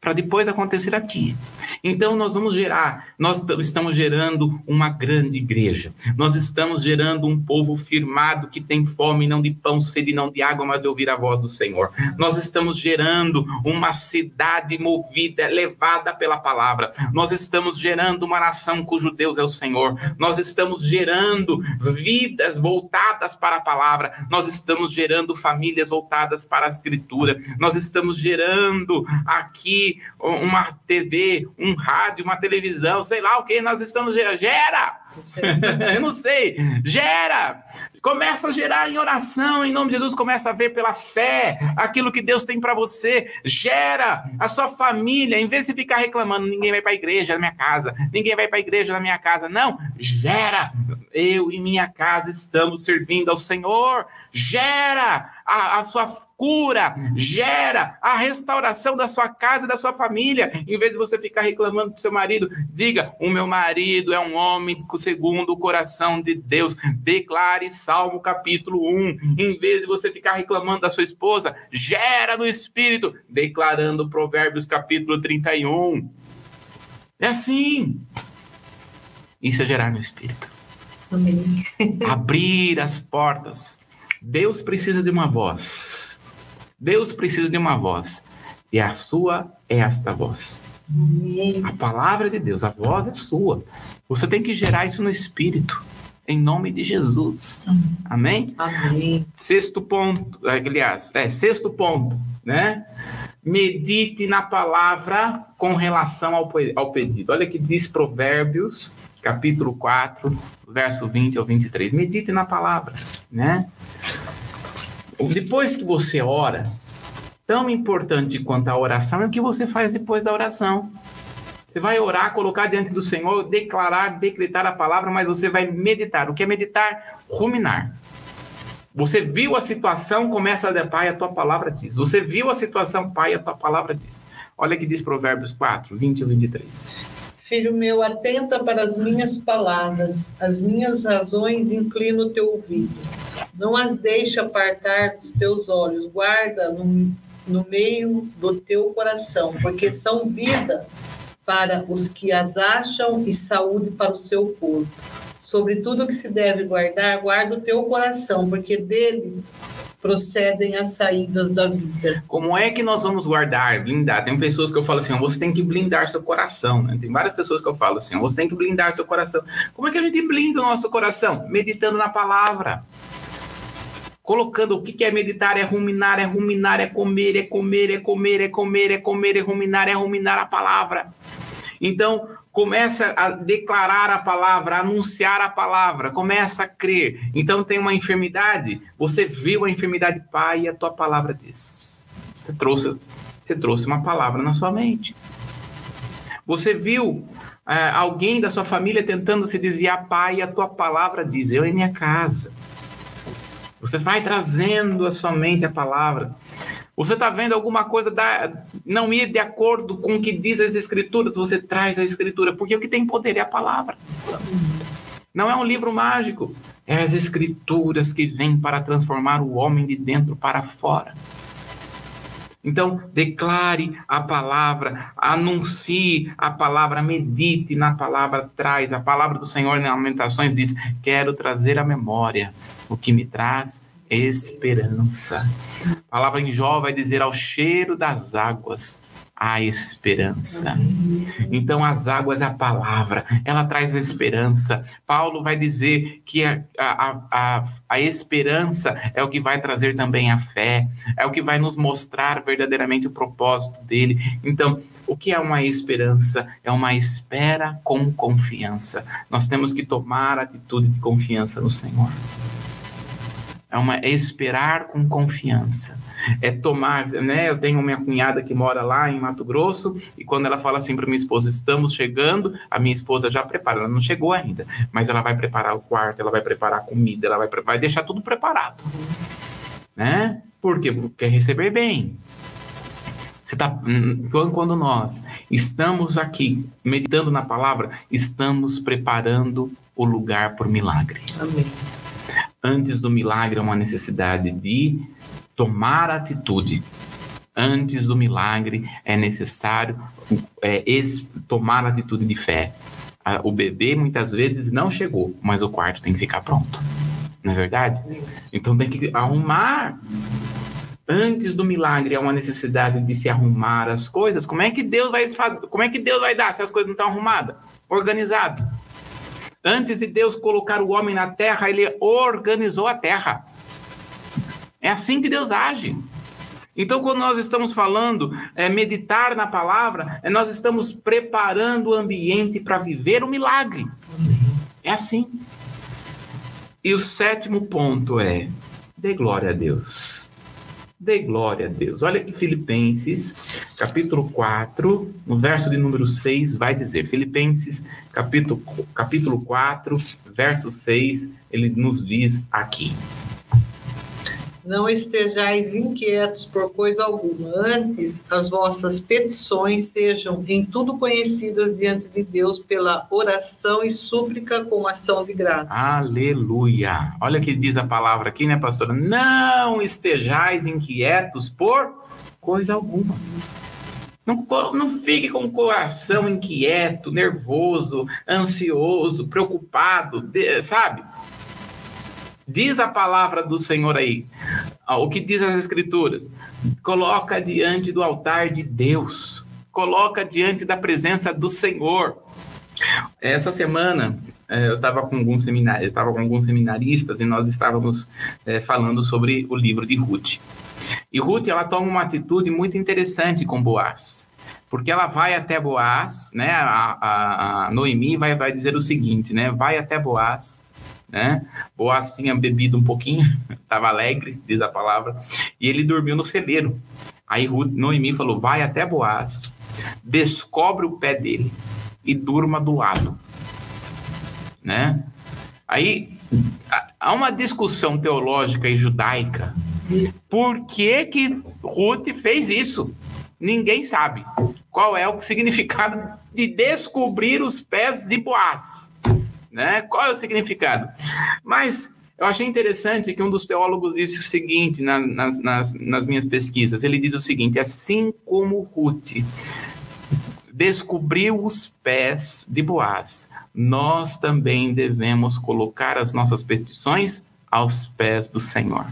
para depois acontecer aqui. Então nós vamos gerar, nós estamos gerando uma grande igreja. Nós estamos gerando um povo firmado que tem fome não de pão, sede não de água, mas de ouvir a voz do Senhor. Nós estamos gerando uma cidade movida, levada pela palavra. Nós estamos gerando uma nação cujo Deus é o Senhor. Nós estamos gerando vidas voltadas para a palavra. Nós estamos gerando famílias voltadas para a escritura. Nós estamos gerando aqui uma TV, um rádio, uma televisão, sei lá o que nós estamos gerando. Gera! [laughs] Eu não sei. Gera! Começa a gerar em oração, em nome de Jesus, começa a ver pela fé aquilo que Deus tem para você. Gera a sua família, em vez de ficar reclamando, ninguém vai para a igreja na minha casa, ninguém vai para a igreja na minha casa. Não, gera. Eu e minha casa estamos servindo ao Senhor. Gera a, a sua cura, gera a restauração da sua casa e da sua família. Em vez de você ficar reclamando do seu marido, diga: O meu marido é um homem segundo o coração de Deus. Declare Salmo capítulo 1. Em vez de você ficar reclamando da sua esposa, gera no espírito, declarando Provérbios capítulo 31. É assim. Isso é gerar no espírito. Amém. Abrir as portas. Deus precisa de uma voz. Deus precisa de uma voz. E a sua é esta voz. A palavra de Deus, a voz é sua. Você tem que gerar isso no espírito. Em nome de Jesus. Amém? Amém. Sexto ponto, aliás, é, sexto ponto, né? Medite na palavra com relação ao, ao pedido. Olha que diz Provérbios, capítulo 4, verso 20 ao 23. Medite na palavra, né? Depois que você ora, tão importante quanto a oração é o que você faz depois da oração. Você vai orar, colocar diante do Senhor, declarar, decretar a palavra, mas você vai meditar. O que é meditar? Ruminar. Você viu a situação, começa a pai, a tua palavra diz. Você viu a situação, pai, a tua palavra diz. Olha que diz Provérbios 4, 20 e 23. Filho meu, atenta para as minhas palavras, as minhas razões inclina o teu ouvido. Não as deixe apartar dos teus olhos, guarda no no meio do teu coração, porque são vida para os que as acham e saúde para o seu corpo. Sobre tudo que se deve guardar, guarda o teu coração, porque dele procedem as saídas da vida. Como é que nós vamos guardar, blindar? Tem pessoas que eu falo assim, você tem que blindar seu coração, né? Tem várias pessoas que eu falo assim, você tem que blindar seu coração. Como é que a gente blinda o nosso coração? Meditando na palavra. Colocando o que é meditar, é ruminar, é ruminar, é comer, é comer, é comer, é comer, é comer, é ruminar, é ruminar a palavra. Então, começa a declarar a palavra, a anunciar a palavra, começa a crer. Então tem uma enfermidade, você viu a enfermidade, pai, e a tua palavra diz. Você trouxe, você trouxe uma palavra na sua mente. Você viu é, alguém da sua família tentando se desviar, pai, e a tua palavra diz, eu em minha casa. Você vai trazendo a sua mente a palavra. Você está vendo alguma coisa da, não ir de acordo com o que diz as escrituras, você traz a escritura, porque o que tem poder é a palavra. Não é um livro mágico, é as escrituras que vêm para transformar o homem de dentro para fora. Então, declare a palavra, anuncie a palavra, medite na palavra, traz. A palavra do Senhor em Lamentações diz: Quero trazer à memória o que me traz esperança. A palavra em Jó vai dizer ao cheiro das águas a esperança. Então, as águas é a palavra, ela traz a esperança. Paulo vai dizer que a, a, a, a, esperança é o que vai trazer também a fé, é o que vai nos mostrar verdadeiramente o propósito dele. Então, o que é uma esperança? É uma espera com confiança. Nós temos que tomar atitude de confiança no Senhor é uma é esperar com confiança. É tomar, né? Eu tenho minha cunhada que mora lá em Mato Grosso e quando ela fala assim para minha esposa, estamos chegando, a minha esposa já prepara. Ela não chegou ainda, mas ela vai preparar o quarto, ela vai preparar a comida, ela vai, vai deixar tudo preparado, né? Porque quer receber bem. Você tá, quando nós estamos aqui meditando na palavra, estamos preparando o lugar por milagre. Amém antes do milagre é uma necessidade de tomar atitude. Antes do milagre é necessário é, tomar atitude de fé. O bebê muitas vezes não chegou, mas o quarto tem que ficar pronto. Não é verdade? Então tem que arrumar. Antes do milagre é uma necessidade de se arrumar as coisas. Como é que Deus vai como é que Deus vai dar se as coisas não estão arrumadas? Organizado. Antes de Deus colocar o homem na terra, ele organizou a terra. É assim que Deus age. Então, quando nós estamos falando é, meditar na palavra, é, nós estamos preparando o ambiente para viver o milagre. É assim. E o sétimo ponto é: dê glória a Deus. Dê glória a Deus. Olha que Filipenses, capítulo 4, no verso de número 6, vai dizer: Filipenses, capítulo, capítulo 4, verso 6, ele nos diz aqui. Não estejais inquietos por coisa alguma, antes as vossas petições sejam em tudo conhecidas diante de Deus pela oração e súplica com ação de graça. Aleluia! Olha o que diz a palavra aqui, né, pastora? Não estejais inquietos por coisa alguma. Não, não fique com o coração inquieto, nervoso, ansioso, preocupado, sabe? Diz a palavra do Senhor aí. O que diz as Escrituras? Coloca diante do altar de Deus. Coloca diante da presença do Senhor. Essa semana é, eu estava com alguns seminários, estava com alguns seminaristas e nós estávamos é, falando sobre o livro de Ruth. E Ruth ela toma uma atitude muito interessante com Boaz, porque ela vai até Boaz, né? A, a, a Noemi vai, vai dizer o seguinte, né? Vai até Boaz né? Boaz tinha bebido um pouquinho, [laughs] estava alegre, diz a palavra, e ele dormiu no celeiro. Aí Noemi falou: vai até Boaz, descobre o pé dele e durma do lado, né? Aí há uma discussão teológica e judaica. Isso. Por que que Ruth fez isso? Ninguém sabe qual é o significado de descobrir os pés de Boaz né? Qual é o significado? Mas Eu achei interessante que um dos teólogos disse o seguinte na, nas, nas, nas minhas pesquisas. Ele diz o seguinte: assim como Ruth descobriu os pés de Boaz, nós também devemos colocar as nossas petições aos pés do Senhor.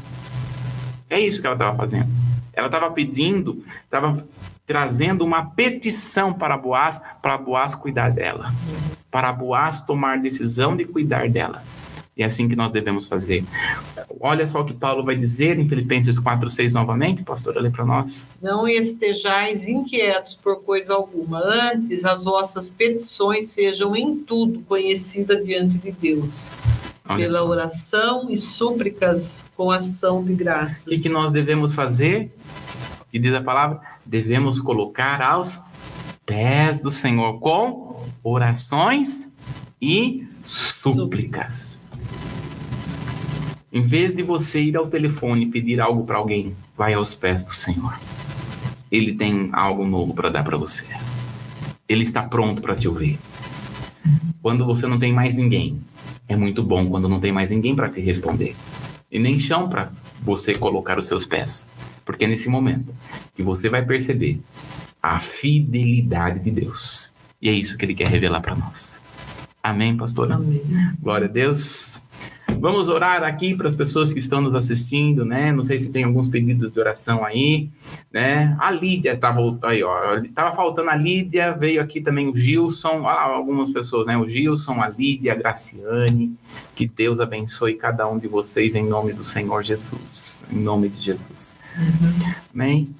É isso que ela estava fazendo. Ela estava pedindo, estava trazendo uma petição para Boaz, para Boaz cuidar dela, para Boaz tomar decisão de cuidar dela. E é assim que nós devemos fazer. Olha só o que Paulo vai dizer em Filipenses 4, 6 novamente, pastora, lê para nós. Não estejais inquietos por coisa alguma, antes as vossas petições sejam em tudo conhecidas diante de Deus. Olha pela só. oração e súplicas com ação de graças. O que, que nós devemos fazer? Que diz a palavra? Devemos colocar aos pés do Senhor com orações e súplicas. Em vez de você ir ao telefone pedir algo para alguém, vai aos pés do Senhor. Ele tem algo novo para dar para você. Ele está pronto para te ouvir. Quando você não tem mais ninguém, é muito bom quando não tem mais ninguém para te responder. E nem chão para você colocar os seus pés. Porque é nesse momento que você vai perceber a fidelidade de Deus. E é isso que ele quer revelar para nós. Amém, pastora? Amém. Glória a Deus. Vamos orar aqui para as pessoas que estão nos assistindo, né? Não sei se tem alguns pedidos de oração aí, né? A Lídia estava aí, ó. Tava faltando a Lídia, veio aqui também o Gilson, ah, algumas pessoas, né? O Gilson, a Lídia, a Graciane. Que Deus abençoe cada um de vocês em nome do Senhor Jesus. Em nome de Jesus. Uhum. Amém?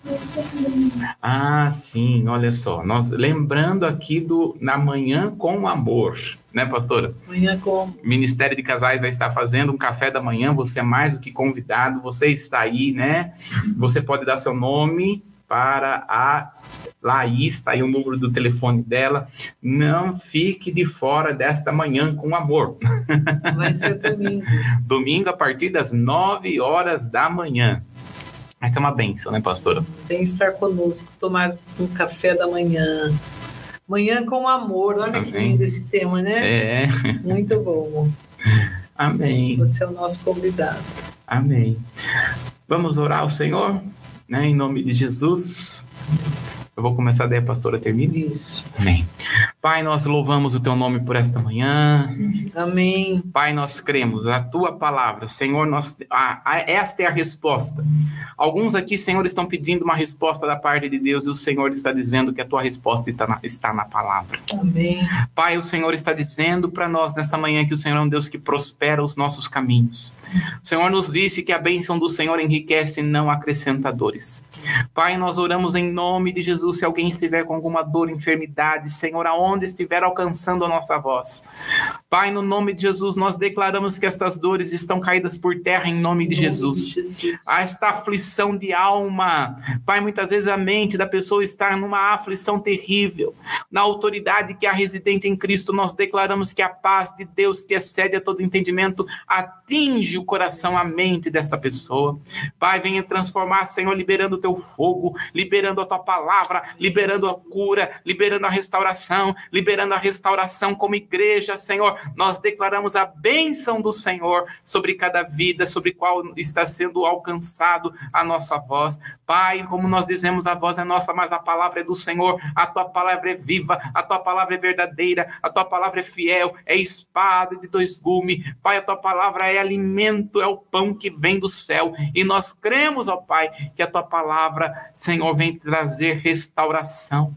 Ah, sim, olha só. Nós lembrando aqui do Na Manhã com Amor né, pastora? Amanhã como? O Ministério de Casais vai estar fazendo um café da manhã, você é mais do que convidado, você está aí, né? Você pode dar seu nome para a Laís, está aí o número do telefone dela. Não fique de fora desta manhã com amor. [laughs] Vai ser domingo. domingo a partir das 9 horas da manhã. Essa é uma benção, né, pastora? Vem estar conosco, tomar um café da manhã, Manhã com amor, olha Amém. que lindo esse tema, né? É. Muito bom. Amém. Você é o nosso convidado. Amém. Vamos orar ao Senhor, né? Em nome de Jesus. Eu vou começar daí, a pastora termina. Isso. Amém. Pai, nós louvamos o teu nome por esta manhã. Amém. Pai, nós cremos a tua palavra. Senhor, nós, esta é a resposta. Alguns aqui, Senhor, estão pedindo uma resposta da parte de Deus e o Senhor está dizendo que a tua resposta está na, está na palavra. Amém. Pai, o Senhor está dizendo para nós nessa manhã que o Senhor é um Deus que prospera os nossos caminhos. O Senhor nos disse que a bênção do Senhor enriquece, não acrescentadores. Pai, nós oramos em nome de Jesus Jesus, se alguém estiver com alguma dor, enfermidade, Senhor, aonde estiver alcançando a nossa voz. Pai, no nome de Jesus, nós declaramos que estas dores estão caídas por terra em nome de Jesus. Jesus. Esta aflição de alma, Pai, muitas vezes a mente da pessoa está numa aflição terrível. Na autoridade que é residente em Cristo, nós declaramos que a paz de Deus, que excede a todo entendimento, atinge o coração, a mente desta pessoa. Pai, venha transformar, Senhor, liberando o teu fogo, liberando a tua palavra palavra, liberando a cura, liberando a restauração, liberando a restauração como igreja, Senhor. Nós declaramos a bênção do Senhor sobre cada vida, sobre qual está sendo alcançado a nossa voz. Pai, como nós dizemos, a voz é nossa, mas a palavra é do Senhor. A tua palavra é viva, a tua palavra é verdadeira, a tua palavra é fiel, é espada de dois gumes. Pai, a tua palavra é alimento, é o pão que vem do céu. E nós cremos, ó Pai, que a tua palavra, Senhor, vem trazer restauração restauração.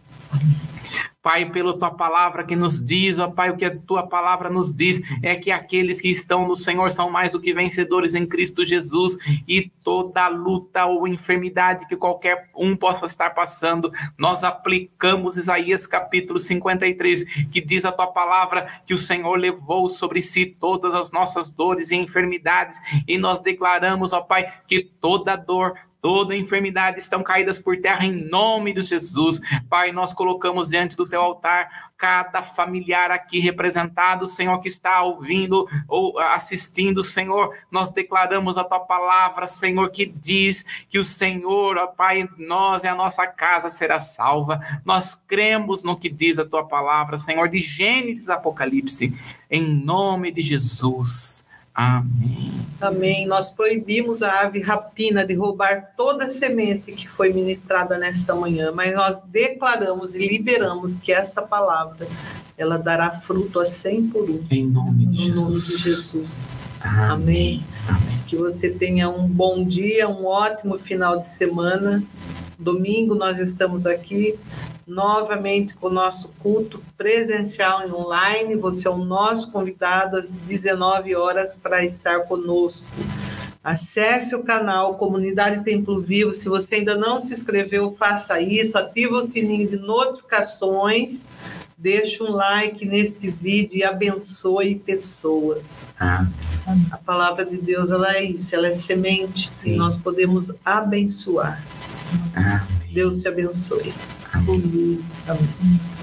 Pai, pela tua palavra que nos diz, ó Pai, o que a tua palavra nos diz é que aqueles que estão no Senhor são mais do que vencedores em Cristo Jesus. E toda luta ou enfermidade que qualquer um possa estar passando, nós aplicamos Isaías capítulo 53, que diz a tua palavra que o Senhor levou sobre si todas as nossas dores e enfermidades. E nós declaramos, ó Pai, que toda dor, toda enfermidade estão caídas por terra em nome de Jesus. Pai, nós colocamos diante do teu altar cada familiar aqui representado, Senhor, que está ouvindo ou assistindo, Senhor, nós declaramos a tua palavra, Senhor, que diz que o Senhor, ó Pai, nós e a nossa casa será salva. Nós cremos no que diz a tua palavra, Senhor, de Gênesis Apocalipse, em nome de Jesus. Amém. Amém. Nós proibimos a ave rapina de roubar toda a semente que foi ministrada nessa manhã, mas nós declaramos e liberamos que essa palavra ela dará fruto a cem por um. Em nome de Em Jesus. nome de Jesus. Amém. Amém. Que você tenha um bom dia, um ótimo final de semana. Domingo nós estamos aqui novamente com o nosso culto presencial e online. Você é o nosso convidado às 19 horas para estar conosco. Acesse o canal Comunidade Templo Vivo. Se você ainda não se inscreveu, faça isso. Ative o sininho de notificações. Deixe um like neste vídeo e abençoe pessoas. Amém. A palavra de Deus ela é isso, ela é semente Sim. nós podemos abençoar. Amém. Deus te abençoe. Amém. Amém.